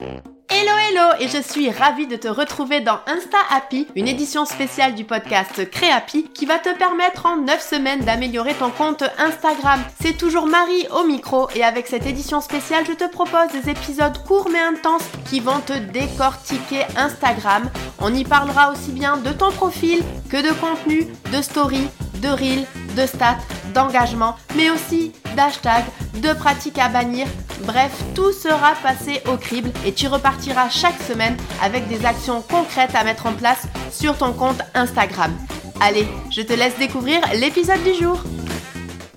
Hello hello et je suis ravie de te retrouver dans Insta Happy, une édition spéciale du podcast Créapi qui va te permettre en 9 semaines d'améliorer ton compte Instagram. C'est toujours Marie au micro et avec cette édition spéciale, je te propose des épisodes courts mais intenses qui vont te décortiquer Instagram. On y parlera aussi bien de ton profil que de contenu, de story, de reel, de stats, d'engagement, mais aussi d'hashtags, de pratiques à bannir. Bref, tout sera passé au crible et tu repartiras chaque semaine avec des actions concrètes à mettre en place sur ton compte Instagram. Allez, je te laisse découvrir l'épisode du jour.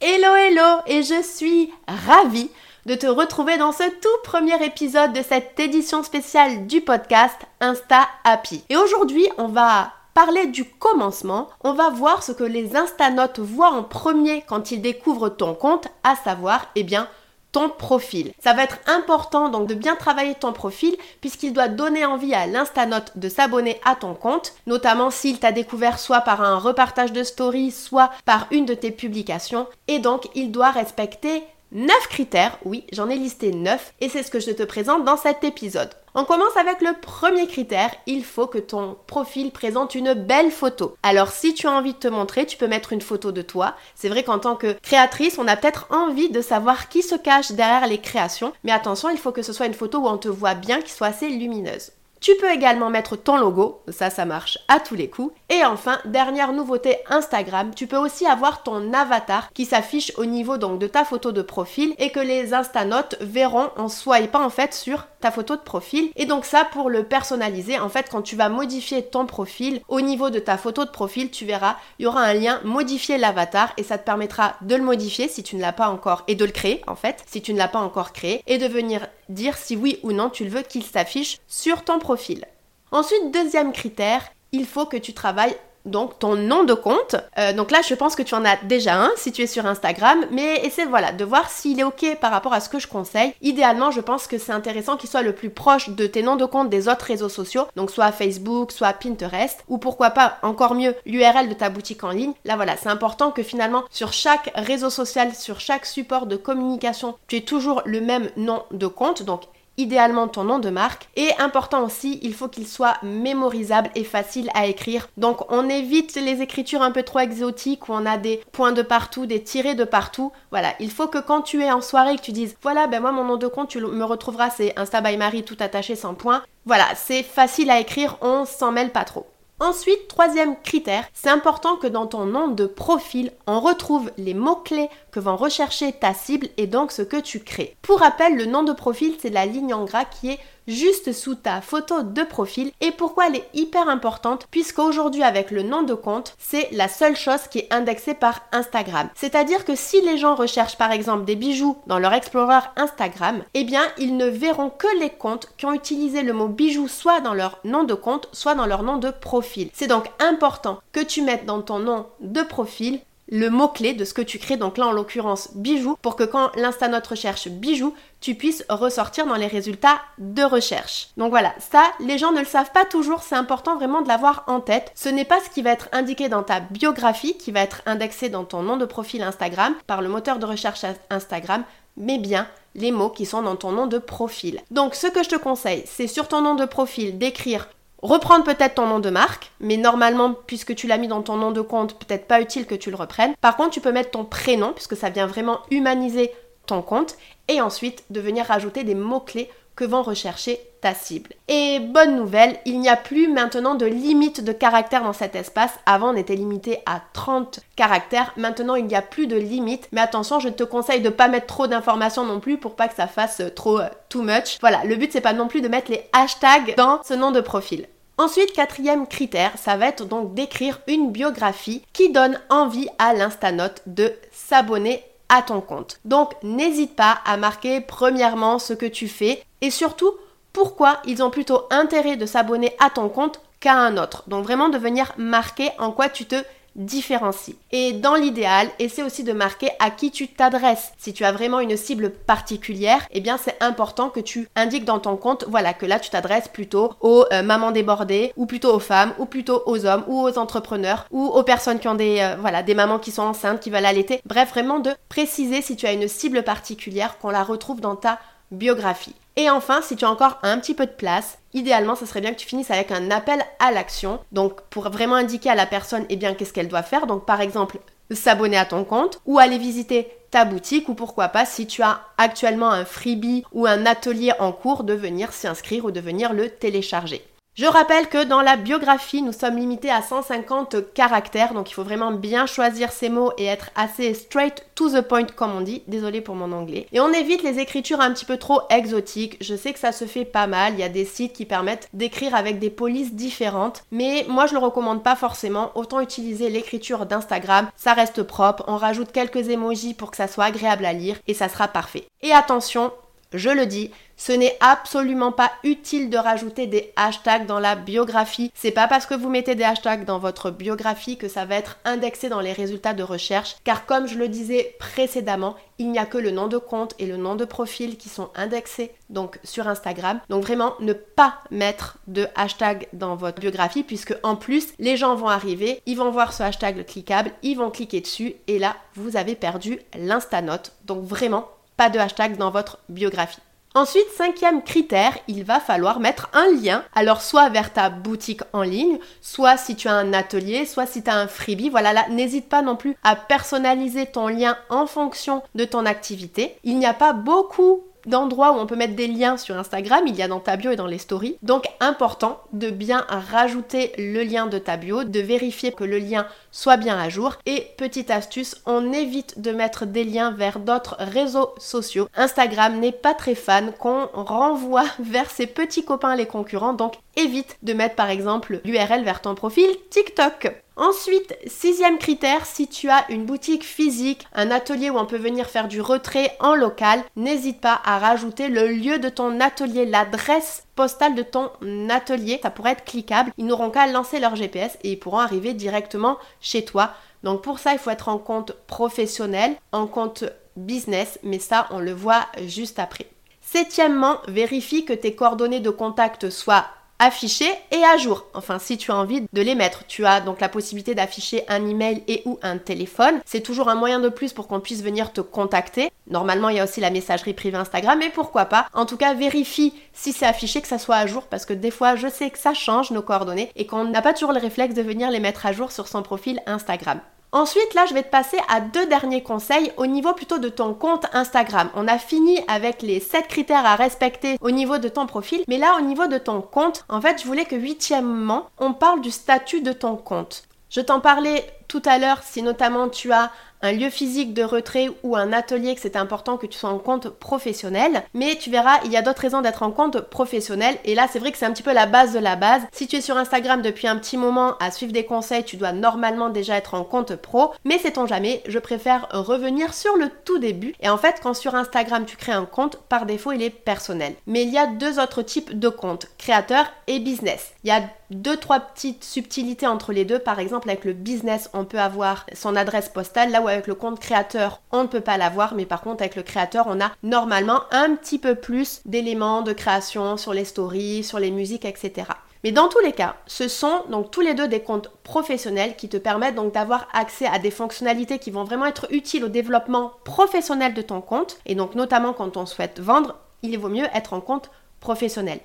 Hello hello et je suis ravie de te retrouver dans ce tout premier épisode de cette édition spéciale du podcast Insta Happy. Et aujourd'hui, on va parler du commencement, on va voir ce que les instanotes voient en premier quand ils découvrent ton compte, à savoir, eh bien, ton profil. Ça va être important donc de bien travailler ton profil puisqu'il doit donner envie à l'instanote de s'abonner à ton compte, notamment s'il t'a découvert soit par un repartage de story, soit par une de tes publications. Et donc il doit respecter 9 critères, oui, j'en ai listé 9 et c'est ce que je te présente dans cet épisode. On commence avec le premier critère, il faut que ton profil présente une belle photo. Alors si tu as envie de te montrer, tu peux mettre une photo de toi. C'est vrai qu'en tant que créatrice, on a peut-être envie de savoir qui se cache derrière les créations, mais attention, il faut que ce soit une photo où on te voit bien, qui soit assez lumineuse. Tu peux également mettre ton logo, ça ça marche à tous les coups. Et enfin, dernière nouveauté Instagram, tu peux aussi avoir ton avatar qui s'affiche au niveau donc de ta photo de profil et que les instanotes verront en swipant en fait sur ta photo de profil. Et donc ça pour le personnaliser, en fait quand tu vas modifier ton profil, au niveau de ta photo de profil, tu verras, il y aura un lien modifier l'avatar et ça te permettra de le modifier si tu ne l'as pas encore et de le créer en fait, si tu ne l'as pas encore créé et de venir dire si oui ou non tu le veux qu'il s'affiche sur ton profil. Ensuite, deuxième critère, il faut que tu travailles donc ton nom de compte. Euh, donc là, je pense que tu en as déjà un si tu es sur Instagram, mais essaie voilà de voir s'il est ok par rapport à ce que je conseille. Idéalement, je pense que c'est intéressant qu'il soit le plus proche de tes noms de compte des autres réseaux sociaux, donc soit Facebook, soit Pinterest, ou pourquoi pas encore mieux l'URL de ta boutique en ligne. Là voilà, c'est important que finalement sur chaque réseau social, sur chaque support de communication, tu aies toujours le même nom de compte. Donc idéalement ton nom de marque. Et important aussi, il faut qu'il soit mémorisable et facile à écrire. Donc on évite les écritures un peu trop exotiques où on a des points de partout, des tirés de partout. Voilà, il faut que quand tu es en soirée, que tu dises voilà, ben moi mon nom de compte, tu me retrouveras, c'est Insta by Marie tout attaché sans point. Voilà, c'est facile à écrire, on s'en mêle pas trop. Ensuite, troisième critère, c'est important que dans ton nom de profil, on retrouve les mots-clés que vont rechercher ta cible et donc ce que tu crées. Pour rappel, le nom de profil, c'est la ligne en gras qui est juste sous ta photo de profil et pourquoi elle est hyper importante? Puisqu'aujourd'hui avec le nom de compte, c'est la seule chose qui est indexée par Instagram. C'est-à-dire que si les gens recherchent par exemple des bijoux dans leur Explorer Instagram, eh bien ils ne verront que les comptes qui ont utilisé le mot bijou soit dans leur nom de compte, soit dans leur nom de profil. C'est donc important que tu mettes dans ton nom de profil le mot-clé de ce que tu crées, donc là en l'occurrence bijoux, pour que quand l'Instanote recherche bijoux, tu puisses ressortir dans les résultats de recherche. Donc voilà, ça, les gens ne le savent pas toujours, c'est important vraiment de l'avoir en tête. Ce n'est pas ce qui va être indiqué dans ta biographie, qui va être indexé dans ton nom de profil Instagram par le moteur de recherche Instagram, mais bien les mots qui sont dans ton nom de profil. Donc ce que je te conseille, c'est sur ton nom de profil d'écrire Reprendre peut-être ton nom de marque, mais normalement, puisque tu l'as mis dans ton nom de compte, peut-être pas utile que tu le reprennes. Par contre, tu peux mettre ton prénom, puisque ça vient vraiment humaniser ton compte, et ensuite de venir rajouter des mots-clés que vont rechercher ta cible. Et bonne nouvelle, il n'y a plus maintenant de limite de caractères dans cet espace. Avant, on était limité à 30 caractères. Maintenant, il n'y a plus de limite. Mais attention, je te conseille de pas mettre trop d'informations non plus pour pas que ça fasse trop euh, too much. Voilà, le but c'est pas non plus de mettre les hashtags dans ce nom de profil. Ensuite, quatrième critère, ça va être donc d'écrire une biographie qui donne envie à l'instanote de s'abonner à ton compte. Donc n'hésite pas à marquer premièrement ce que tu fais et surtout pourquoi ils ont plutôt intérêt de s'abonner à ton compte qu'à un autre. Donc vraiment de venir marquer en quoi tu te différencie. Et dans l'idéal, essaie aussi de marquer à qui tu t'adresses. Si tu as vraiment une cible particulière, eh bien c'est important que tu indiques dans ton compte, voilà, que là tu t'adresses plutôt aux euh, mamans débordées, ou plutôt aux femmes, ou plutôt aux hommes, ou aux entrepreneurs, ou aux personnes qui ont des, euh, voilà, des mamans qui sont enceintes, qui veulent allaiter. Bref, vraiment de préciser si tu as une cible particulière, qu'on la retrouve dans ta biographie. Et enfin, si tu as encore un petit peu de place, idéalement, ce serait bien que tu finisses avec un appel à l'action. Donc, pour vraiment indiquer à la personne, eh bien, qu'est-ce qu'elle doit faire. Donc, par exemple, s'abonner à ton compte ou aller visiter ta boutique ou pourquoi pas si tu as actuellement un freebie ou un atelier en cours de venir s'y inscrire ou de venir le télécharger. Je rappelle que dans la biographie, nous sommes limités à 150 caractères, donc il faut vraiment bien choisir ses mots et être assez straight to the point comme on dit. Désolé pour mon anglais. Et on évite les écritures un petit peu trop exotiques. Je sais que ça se fait pas mal, il y a des sites qui permettent d'écrire avec des polices différentes, mais moi je le recommande pas forcément. Autant utiliser l'écriture d'Instagram, ça reste propre, on rajoute quelques emojis pour que ça soit agréable à lire et ça sera parfait. Et attention, je le dis, ce n'est absolument pas utile de rajouter des hashtags dans la biographie. C'est pas parce que vous mettez des hashtags dans votre biographie que ça va être indexé dans les résultats de recherche, car comme je le disais précédemment, il n'y a que le nom de compte et le nom de profil qui sont indexés donc sur Instagram. Donc vraiment ne pas mettre de hashtag dans votre biographie puisque en plus les gens vont arriver, ils vont voir ce hashtag cliquable, ils vont cliquer dessus et là vous avez perdu l'instanote. Donc vraiment pas de hashtag dans votre biographie. Ensuite, cinquième critère, il va falloir mettre un lien, alors soit vers ta boutique en ligne, soit si tu as un atelier, soit si tu as un freebie. Voilà, là, n'hésite pas non plus à personnaliser ton lien en fonction de ton activité. Il n'y a pas beaucoup d'endroits où on peut mettre des liens sur Instagram, il y a dans ta bio et dans les stories. Donc important de bien rajouter le lien de ta bio, de vérifier que le lien soit bien à jour. Et petite astuce, on évite de mettre des liens vers d'autres réseaux sociaux. Instagram n'est pas très fan qu'on renvoie vers ses petits copains les concurrents, donc évite de mettre par exemple l'URL vers ton profil TikTok. Ensuite, sixième critère, si tu as une boutique physique, un atelier où on peut venir faire du retrait en local, n'hésite pas à rajouter le lieu de ton atelier, l'adresse postale de ton atelier. Ça pourrait être cliquable. Ils n'auront qu'à lancer leur GPS et ils pourront arriver directement chez toi. Donc pour ça, il faut être en compte professionnel, en compte business, mais ça, on le voit juste après. Septièmement, vérifie que tes coordonnées de contact soient affichés et à jour. Enfin, si tu as envie de les mettre, tu as donc la possibilité d'afficher un email et ou un téléphone. C'est toujours un moyen de plus pour qu'on puisse venir te contacter. Normalement, il y a aussi la messagerie privée Instagram, mais pourquoi pas? En tout cas, vérifie si c'est affiché, que ça soit à jour, parce que des fois, je sais que ça change nos coordonnées et qu'on n'a pas toujours le réflexe de venir les mettre à jour sur son profil Instagram. Ensuite, là, je vais te passer à deux derniers conseils au niveau plutôt de ton compte Instagram. On a fini avec les 7 critères à respecter au niveau de ton profil, mais là, au niveau de ton compte, en fait, je voulais que huitièmement, on parle du statut de ton compte. Je t'en parlais tout à l'heure si notamment tu as un lieu physique de retrait ou un atelier que c'est important que tu sois en compte professionnel. Mais tu verras, il y a d'autres raisons d'être en compte professionnel. Et là, c'est vrai que c'est un petit peu la base de la base. Si tu es sur Instagram depuis un petit moment à suivre des conseils, tu dois normalement déjà être en compte pro. Mais c'est ton jamais, je préfère revenir sur le tout début. Et en fait, quand sur Instagram tu crées un compte, par défaut, il est personnel. Mais il y a deux autres types de comptes, créateur et business. Il y a deux, trois petites subtilités entre les deux. Par exemple, avec le business, on peut avoir son adresse postale, là où avec le compte créateur, on ne peut pas l'avoir, mais par contre, avec le créateur, on a normalement un petit peu plus d'éléments de création sur les stories, sur les musiques, etc. Mais dans tous les cas, ce sont donc tous les deux des comptes professionnels qui te permettent donc d'avoir accès à des fonctionnalités qui vont vraiment être utiles au développement professionnel de ton compte. Et donc notamment quand on souhaite vendre, il vaut mieux être en compte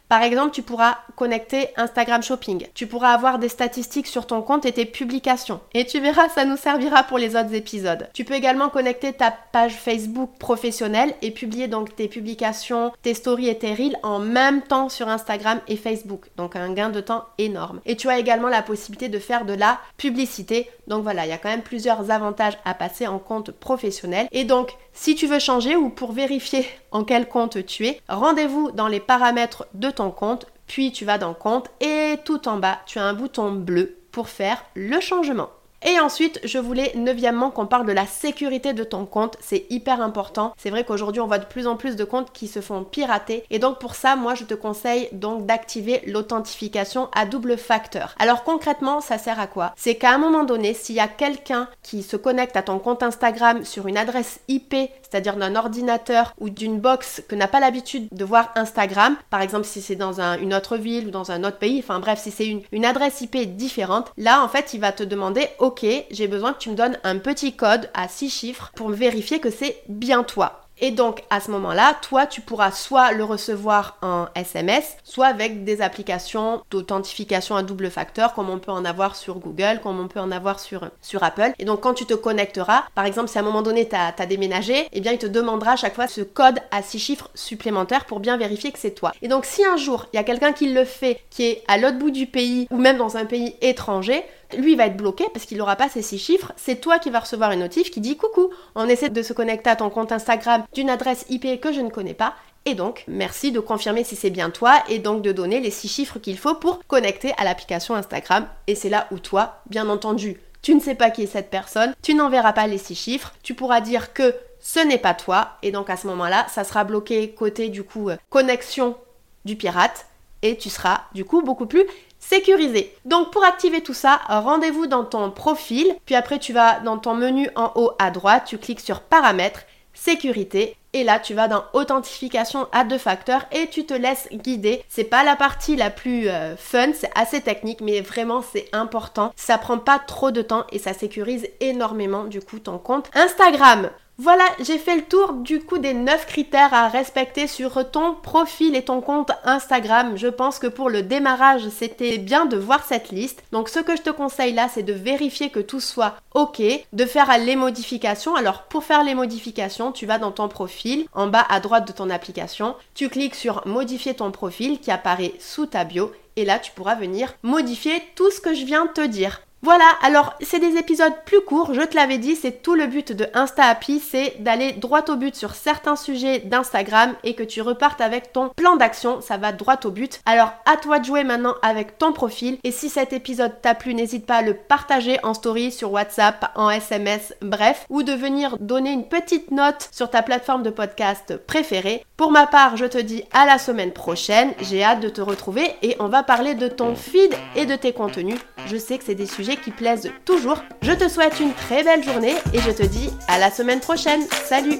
Par exemple, tu pourras connecter Instagram Shopping. Tu pourras avoir des statistiques sur ton compte et tes publications. Et tu verras, ça nous servira pour les autres épisodes. Tu peux également connecter ta page Facebook professionnelle et publier donc tes publications, tes stories et tes reels en même temps sur Instagram et Facebook. Donc un gain de temps énorme. Et tu as également la possibilité de faire de la publicité. Donc voilà, il y a quand même plusieurs avantages à passer en compte professionnel. Et donc, si tu veux changer ou pour vérifier en quel compte tu es, rendez-vous dans les paramètres de ton compte, puis tu vas dans compte et tout en bas, tu as un bouton bleu pour faire le changement. Et ensuite, je voulais neuvièmement qu'on parle de la sécurité de ton compte. C'est hyper important. C'est vrai qu'aujourd'hui, on voit de plus en plus de comptes qui se font pirater. Et donc pour ça, moi, je te conseille donc d'activer l'authentification à double facteur. Alors concrètement, ça sert à quoi? C'est qu'à un moment donné, s'il y a quelqu'un qui se connecte à ton compte Instagram sur une adresse IP c'est-à-dire d'un ordinateur ou d'une box que n'a pas l'habitude de voir Instagram, par exemple si c'est dans une autre ville ou dans un autre pays, enfin bref, si c'est une, une adresse IP différente, là en fait il va te demander ok, j'ai besoin que tu me donnes un petit code à 6 chiffres pour vérifier que c'est bien toi. Et donc à ce moment-là, toi, tu pourras soit le recevoir en SMS, soit avec des applications d'authentification à double facteur, comme on peut en avoir sur Google, comme on peut en avoir sur, Apple. Et donc quand tu te connecteras, par exemple, si à un moment donné tu as, déménagé, eh bien il te demandera à chaque fois ce code à six chiffres supplémentaires pour bien vérifier que c'est toi. Et donc si un jour il y a quelqu'un qui le fait, qui est à l'autre bout du pays ou même dans un pays étranger, lui va être bloqué parce qu'il n'aura pas ces six chiffres. C'est toi qui vas recevoir une notif qui dit coucou, on essaie de se connecter à ton compte Instagram d'une adresse IP que je ne connais pas. Et donc, merci de confirmer si c'est bien toi et donc de donner les six chiffres qu'il faut pour connecter à l'application Instagram. Et c'est là où toi, bien entendu, tu ne sais pas qui est cette personne, tu n'enverras pas les six chiffres, tu pourras dire que ce n'est pas toi et donc à ce moment-là, ça sera bloqué côté du coup euh, connexion du pirate et tu seras du coup beaucoup plus sécurisé. Donc pour activer tout ça, rendez-vous dans ton profil, puis après tu vas dans ton menu en haut à droite, tu cliques sur paramètres, sécurité et là, tu vas dans authentification à deux facteurs et tu te laisses guider. C'est pas la partie la plus euh, fun, c'est assez technique, mais vraiment c'est important. Ça prend pas trop de temps et ça sécurise énormément du coup ton compte Instagram. Voilà, j'ai fait le tour du coup des 9 critères à respecter sur ton profil et ton compte Instagram. Je pense que pour le démarrage, c'était bien de voir cette liste. Donc ce que je te conseille là, c'est de vérifier que tout soit OK, de faire les modifications. Alors pour faire les modifications, tu vas dans ton profil, en bas à droite de ton application, tu cliques sur modifier ton profil qui apparaît sous ta bio et là tu pourras venir modifier tout ce que je viens de te dire. Voilà, alors c'est des épisodes plus courts, je te l'avais dit, c'est tout le but de Insta Happy, c'est d'aller droit au but sur certains sujets d'Instagram et que tu repartes avec ton plan d'action, ça va droit au but. Alors à toi de jouer maintenant avec ton profil et si cet épisode t'a plu, n'hésite pas à le partager en story sur WhatsApp, en SMS, bref, ou de venir donner une petite note sur ta plateforme de podcast préférée. Pour ma part, je te dis à la semaine prochaine, j'ai hâte de te retrouver et on va parler de ton feed et de tes contenus. Je sais que c'est des qui plaisent toujours. Je te souhaite une très belle journée et je te dis à la semaine prochaine. Salut